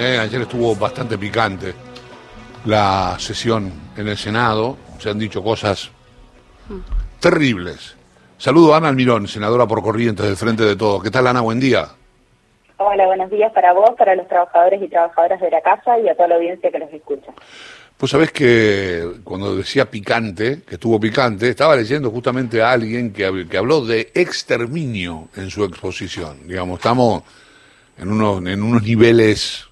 Eh, ayer estuvo bastante picante la sesión en el Senado. Se han dicho cosas terribles. Saludo a Ana Almirón, senadora por Corrientes del Frente de Todos. ¿Qué tal, Ana? Buen día. Hola, buenos días para vos, para los trabajadores y trabajadoras de la casa y a toda la audiencia que los escucha. Pues sabés que cuando decía picante, que estuvo picante, estaba leyendo justamente a alguien que, que habló de exterminio en su exposición. Digamos, estamos en unos, en unos niveles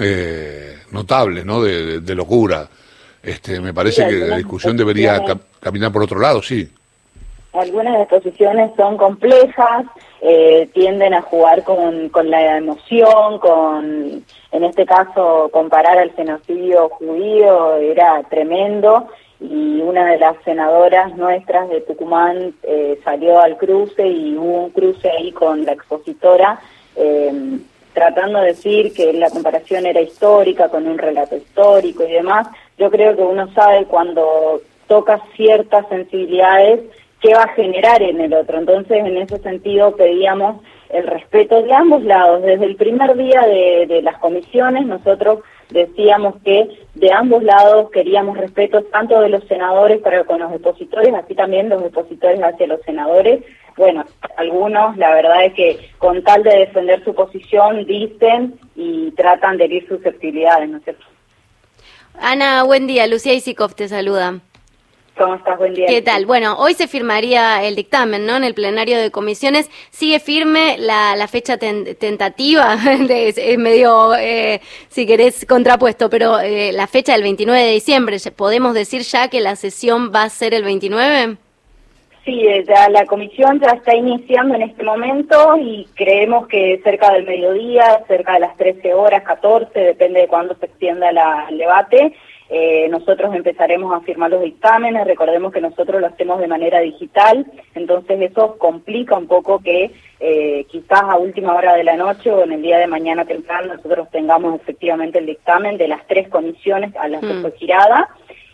eh, notables, ¿no? De, de, locura. Este, me parece que la discusión debería caminar por otro lado, sí. Algunas exposiciones son complejas, eh, tienden a jugar con, con la emoción, con, en este caso, comparar al genocidio judío era tremendo y una de las senadoras nuestras de Tucumán eh, salió al cruce y hubo un cruce ahí con la expositora eh, tratando de decir que la comparación era histórica con un relato histórico y demás. Yo creo que uno sabe cuando toca ciertas sensibilidades qué va a generar en el otro. Entonces, en ese sentido, pedíamos el respeto de ambos lados. Desde el primer día de, las comisiones, nosotros decíamos que de ambos lados queríamos respeto tanto de los senadores para con los depositores, así también los depositores hacia los senadores. Bueno, algunos, la verdad es que con tal de defender su posición, dicen y tratan de herir susceptibilidades, ¿no es cierto? Ana, buen día. Lucía Isikov te saluda. ¿Cómo estás? Buen día. ¿Qué tal? Bueno, hoy se firmaría el dictamen, ¿no? En el plenario de comisiones. ¿Sigue firme la, la fecha tentativa? es medio, eh, si querés, contrapuesto, pero eh, la fecha del 29 de diciembre, ¿podemos decir ya que la sesión va a ser el 29? Sí, eh, ya la comisión ya está iniciando en este momento y creemos que cerca del mediodía, cerca de las 13 horas, 14, depende de cuándo se extienda la, el debate, eh, nosotros empezaremos a firmar los dictámenes, recordemos que nosotros lo hacemos de manera digital, entonces eso complica un poco que eh, quizás a última hora de la noche o en el día de mañana temprano nosotros tengamos efectivamente el dictamen de las tres comisiones a las que mm. fue girada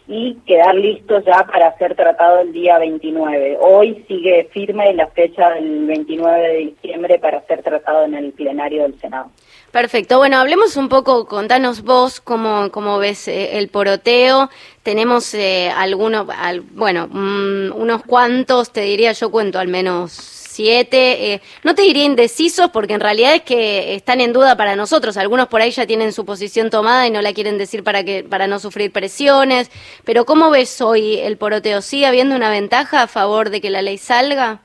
y quedar listos ya para ser tratado el día 29. Hoy sigue firme la fecha del 29 de diciembre para ser tratado en el plenario del Senado. Perfecto. Bueno, hablemos un poco, contanos vos cómo, cómo ves eh, el poroteo. Tenemos eh, algunos, bueno, mm, unos cuantos, te diría, yo cuento al menos siete. Eh, no te diría indecisos porque en realidad es que están en duda para nosotros. Algunos por ahí ya tienen su posición tomada y no la quieren decir para que para no sufrir presiones. Pero ¿cómo ves hoy el poroteo? ¿Sigue habiendo una ventaja a favor de que la ley salga?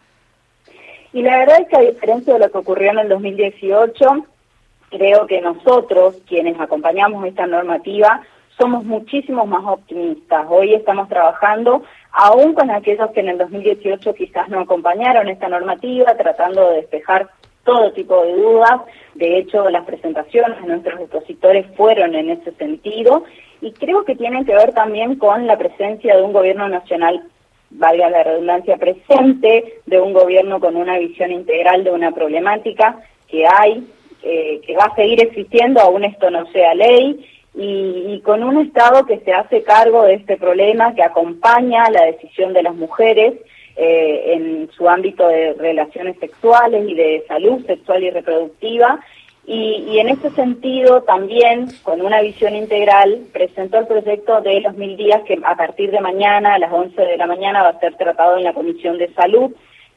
Y la verdad es que a diferencia de lo que ocurrió en el 2018, creo que nosotros, quienes acompañamos esta normativa, somos muchísimos más optimistas. Hoy estamos trabajando aún con aquellos que en el 2018 quizás no acompañaron esta normativa, tratando de despejar todo tipo de dudas. De hecho, las presentaciones de nuestros expositores fueron en ese sentido y creo que tienen que ver también con la presencia de un gobierno nacional, valga la redundancia, presente, de un gobierno con una visión integral de una problemática que hay eh, que va a seguir existiendo aún esto no sea ley y, con un Estado que se hace cargo de este problema, que acompaña la decisión de las mujeres eh, en su ámbito de relaciones sexuales y de salud sexual y reproductiva. Y, y, en ese sentido también, con una visión integral, presentó el proyecto de los mil días que a partir de mañana, a las 11 de la mañana, va a ser tratado en la Comisión de Salud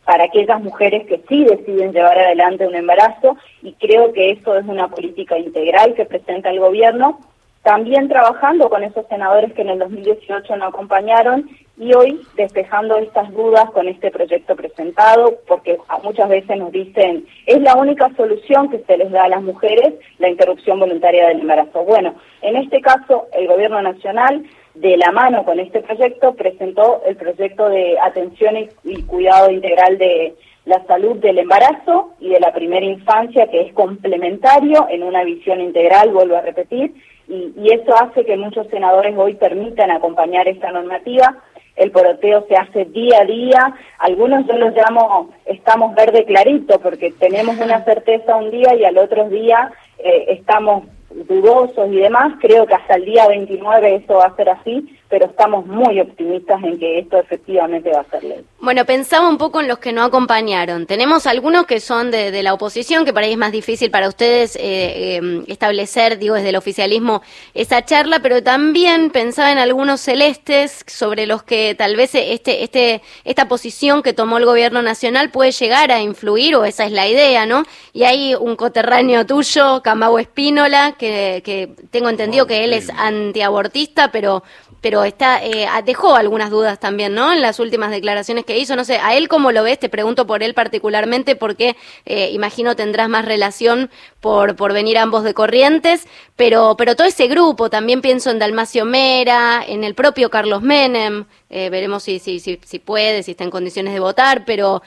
para aquellas mujeres que sí deciden llevar adelante un embarazo y creo que eso es una política integral que presenta el gobierno, también trabajando con esos senadores que en el 2018 no acompañaron y hoy despejando estas dudas con este proyecto presentado, porque muchas veces nos dicen, es la única solución que se les da a las mujeres, la interrupción voluntaria del embarazo. Bueno, en este caso el gobierno nacional de la mano con este proyecto, presentó el proyecto de atención y, cuidado integral de la salud del embarazo y de la primera infancia, que es complementario en una visión integral, vuelvo a repetir, y, y eso hace que muchos senadores hoy permitan acompañar esta normativa. El poroteo se hace día a día, algunos yo los llamo estamos verde clarito, porque tenemos una certeza un día y al otro día eh, estamos dudosos y demás, creo que hasta el día 29 eso va a ser así, pero estamos muy optimistas en que esto efectivamente va a ser ley. Bueno, pensaba un poco en los que no acompañaron. Tenemos algunos que son de, la oposición, que por ahí es más difícil para ustedes eh, em, establecer, digo, desde el oficialismo esa charla, pero también pensaba en algunos celestes sobre los que tal vez este, este, esta posición que tomó el gobierno nacional puede llegar a influir, o esa es la idea, ¿no? Y hay un coterráneo tuyo, Camau Espínola, que, que tengo entendido que él es antiabortista, pero pero está eh, dejó algunas dudas también, ¿no? En las últimas declaraciones que hizo, no sé, a él cómo lo ves, te pregunto por él particularmente porque eh, imagino tendrás más relación por, por venir ambos de Corrientes, pero, pero todo ese grupo, también pienso en Dalmacio Mera, en el propio Carlos Menem, eh, veremos si, si, si, si, puede, si está en condiciones de votar, pero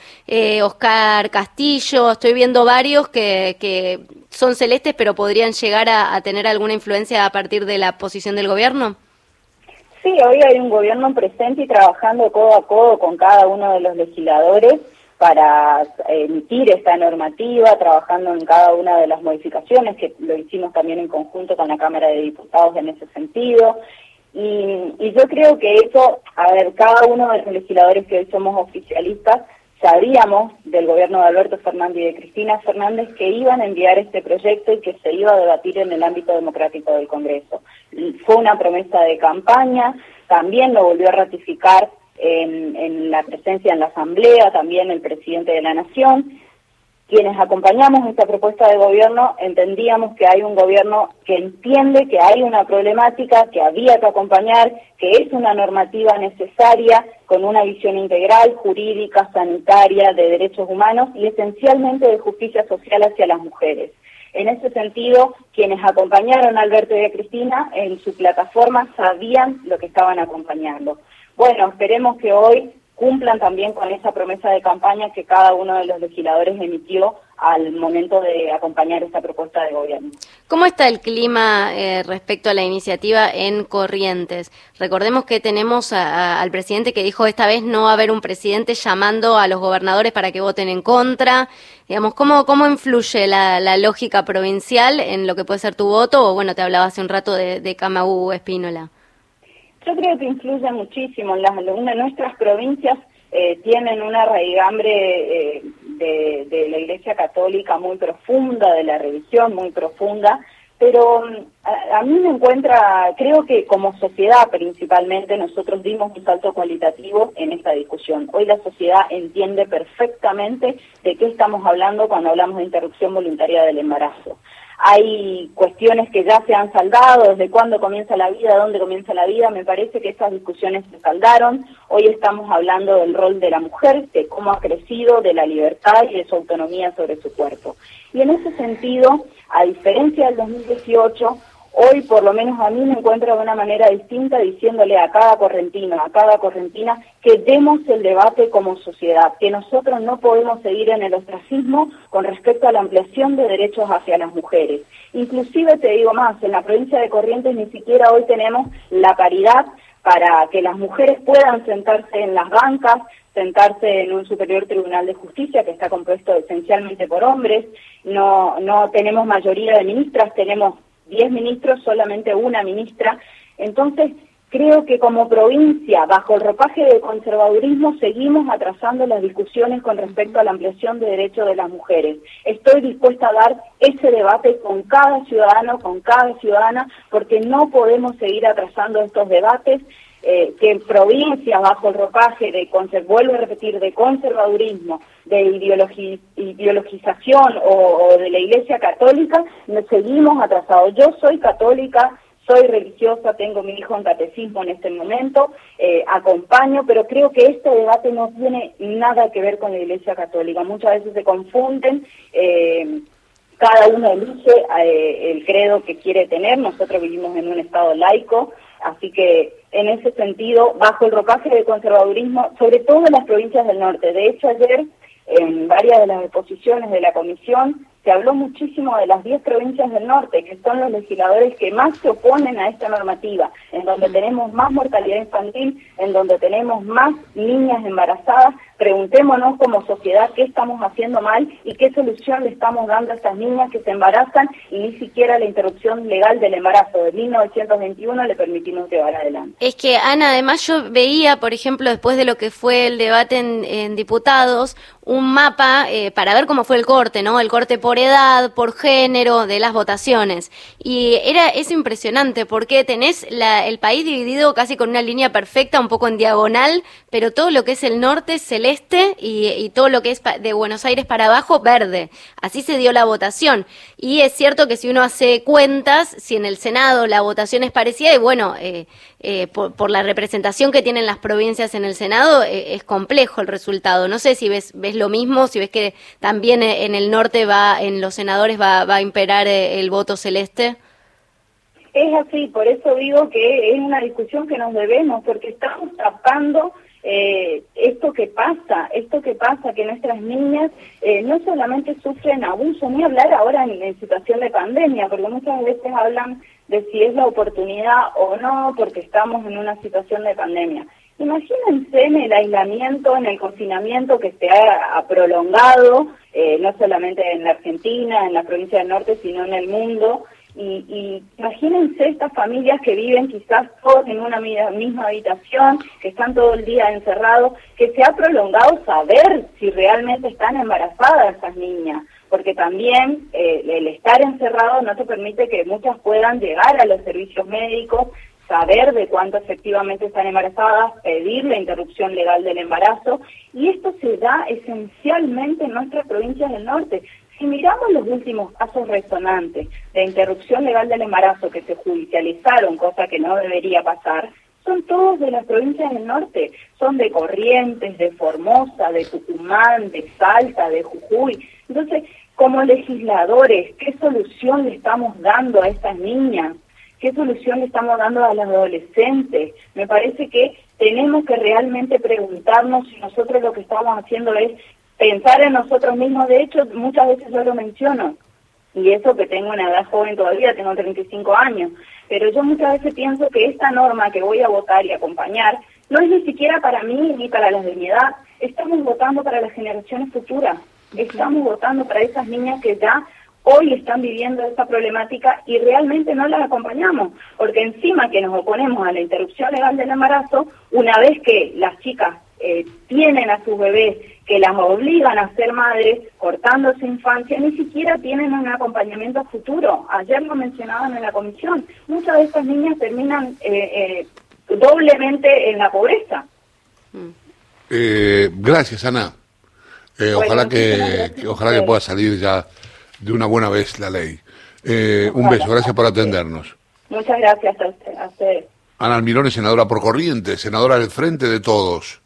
Oscar Castillo, estoy viendo varios que, que son celestes, pero podrían llegar a tener alguna influencia a partir de la posición del gobierno. Sí, hoy hay un gobierno presente y trabajando codo a codo con cada uno de los legisladores para emitir esta normativa, trabajando en cada una de las modificaciones, que lo hicimos también en conjunto con la Cámara de Diputados en ese sentido. Y, y yo creo que eso, a ver, cada uno de los legisladores que hoy somos oficialistas, sabíamos del gobierno de Alberto Fernández y de Cristina Fernández que iban a enviar este proyecto y que se iba a debatir en el ámbito democrático del Congreso. Fue una promesa de campaña, también lo volvió a ratificar en, en la presencia en la Asamblea, también el presidente de la Nación, quienes acompañamos esta propuesta de gobierno entendíamos que hay un gobierno que entiende que hay una problemática, que había que acompañar, que es una normativa necesaria con una visión integral, jurídica, sanitaria, de derechos humanos y esencialmente de justicia social hacia las mujeres. En ese sentido, quienes acompañaron a Alberto y a Cristina en su plataforma sabían lo que estaban acompañando. Bueno, esperemos que hoy cumplan también con esa promesa de campaña que cada uno de los legisladores emitió al momento de acompañar esta propuesta de gobierno. ¿Cómo está el clima eh, respecto a la iniciativa en Corrientes? Recordemos que tenemos al presidente que dijo esta vez no va a haber un presidente llamando a los gobernadores para que voten en contra. Digamos, ¿cómo, cómo influye la, lógica provincial en lo que puede ser tu voto? O bueno, te hablaba hace un rato de, de Espínola. Yo creo que influye muchísimo. Las, una, nuestras provincias eh, tienen una raigambre eh, de, la Iglesia Católica muy profunda, de la religión muy profunda, pero mm, a, mí me encuentra, creo que como sociedad principalmente nosotros dimos un salto cualitativo en esta discusión. Hoy la sociedad entiende perfectamente de qué estamos hablando cuando hablamos de interrupción voluntaria del embarazo hay cuestiones que ya se han saldado, desde cuándo comienza la vida, dónde comienza la vida, me parece que esas discusiones se saldaron. Hoy estamos hablando del rol de la mujer, de cómo ha crecido, de la libertad y de su autonomía sobre su cuerpo. Y en ese sentido, a diferencia del 2018, Hoy, por lo menos a mí, me encuentro de una manera distinta diciéndole a cada correntino, a cada correntina, que demos el debate como sociedad, que nosotros no podemos seguir en el ostracismo con respecto a la ampliación de derechos hacia las mujeres. Inclusive, te digo más, en la provincia de Corrientes ni siquiera hoy tenemos la paridad para que las mujeres puedan sentarse en las bancas, sentarse en un superior tribunal de justicia que está compuesto esencialmente por hombres, no, no tenemos mayoría de ministras, tenemos 10 ministros, solamente una ministra. Entonces, creo que como provincia, bajo el ropaje del conservadurismo, seguimos atrasando las discusiones con respecto a la ampliación de derechos de las mujeres. Estoy dispuesta a dar ese debate con cada ciudadano, con cada ciudadana, porque no podemos seguir atrasando estos debates. Eh, que en provincias bajo el ropaje de, vuelvo a repetir, de conservadurismo, de ideologización o, de la Iglesia Católica, nos seguimos atrasados. Yo soy católica, soy religiosa, tengo mi hijo en catecismo en este momento, eh, acompaño, pero creo que este debate no tiene nada que ver con la Iglesia Católica. Muchas veces se confunden. Eh, cada uno elige el credo que quiere tener. Nosotros vivimos en un Estado laico, Así que en ese sentido, bajo el ropaje del conservadurismo, sobre todo en las provincias del norte. De hecho, ayer en varias de las exposiciones de la comisión se habló muchísimo de las 10 provincias del norte, que son los legisladores que más se oponen a esta normativa, en donde tenemos más mortalidad infantil, en donde tenemos más niñas embarazadas. Preguntémonos como sociedad qué estamos haciendo mal y qué solución le estamos dando a estas niñas que se embarazan y ni siquiera la interrupción legal del embarazo de 1921 le permitimos llevar adelante. Es que, Ana, además yo veía, por ejemplo, después de lo que fue el debate en, diputados, un mapa eh, para ver cómo fue el corte, ¿no? El corte por edad, por género, de las votaciones. Y era es impresionante porque tenés el país dividido casi con una línea perfecta, un poco en diagonal, pero todo lo que es el norte celeste y, y todo lo que es de Buenos Aires para abajo verde. Así se dio la votación. Y es cierto que si uno hace cuentas, si en el Senado la votación es parecida, y bueno, eh, eh, por, la representación que tienen las provincias en el Senado, eh, es complejo el resultado. No sé si ves, ves lo mismo, si ves que también eh, en el norte va, en los senadores va, va a imperar el voto celeste. Es así, por eso digo que es una discusión que nos debemos, porque estamos tapando esto que pasa, esto que pasa, que nuestras niñas no solamente sufren abuso, ni hablar ahora en situación de pandemia, porque muchas veces hablan de si es la oportunidad o no, porque estamos en una situación de pandemia. Imagínense en el aislamiento, en el confinamiento que se ha, prolongado, eh, no solamente en la Argentina, en la provincia del norte, sino en el mundo. Y, y, imagínense estas familias que viven quizás todos en una misma habitación, que están todo el día encerrados, que se ha prolongado saber si realmente están embarazadas esas niñas porque también eh, el estar encerrado no te permite que muchas puedan llegar a los servicios médicos, saber de cuánto efectivamente están embarazadas, pedir la interrupción legal del embarazo, y esto se da esencialmente en nuestras provincias del norte. Si miramos los últimos casos resonantes de interrupción legal del embarazo que se judicializaron, cosa que no debería pasar, son todos de las provincias del norte, son de Corrientes, de Formosa, de Tucumán, de Salta, de Jujuy. Entonces, como legisladores, ¿qué solución le estamos dando a estas niñas? ¿Qué solución le estamos dando a las adolescentes? Me parece que tenemos que realmente preguntarnos si nosotros lo que estamos haciendo es pensar en nosotros mismos. De hecho, muchas veces yo lo menciono, y eso que tengo una edad joven todavía, tengo 35 años, pero yo muchas veces pienso que esta norma que voy a votar y acompañar no es ni siquiera para mí ni para las de mi edad, estamos votando para las generaciones futuras, estamos votando para esas niñas que ya hoy están viviendo esta problemática y realmente no las acompañamos, porque encima que nos oponemos a la interrupción legal del embarazo, una vez que las chicas eh, tienen a sus bebés que las obligan a ser madres, cortando su infancia, ni siquiera tienen un acompañamiento futuro. Ayer lo mencionaban en la comisión. Muchas de estas niñas terminan eh, eh, doblemente en la pobreza. gracias, Ana. ojalá que, ojalá que pueda salir ya de una buena vez la ley. un beso, gracias por atendernos. Muchas gracias a usted. A Ana Almirón es senadora por corriente, senadora del Frente de Todos.